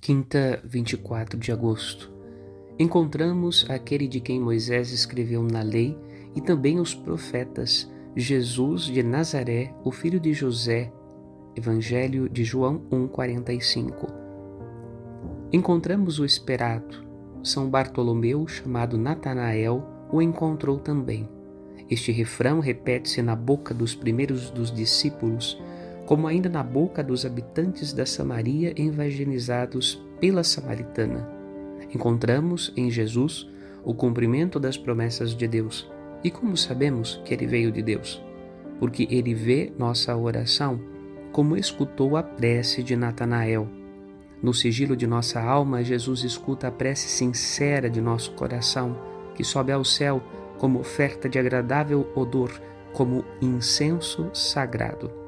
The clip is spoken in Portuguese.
Quinta, 24 de agosto. Encontramos aquele de quem Moisés escreveu na lei e também os profetas, Jesus de Nazaré, o filho de José. Evangelho de João 1:45. Encontramos o esperado. São Bartolomeu, chamado Natanael, o encontrou também. Este refrão repete-se na boca dos primeiros dos discípulos como ainda na boca dos habitantes da Samaria evangelizados pela Samaritana. Encontramos em Jesus o cumprimento das promessas de Deus. E como sabemos que ele veio de Deus? Porque ele vê nossa oração, como escutou a prece de Natanael. No sigilo de nossa alma, Jesus escuta a prece sincera de nosso coração, que sobe ao céu como oferta de agradável odor, como incenso sagrado.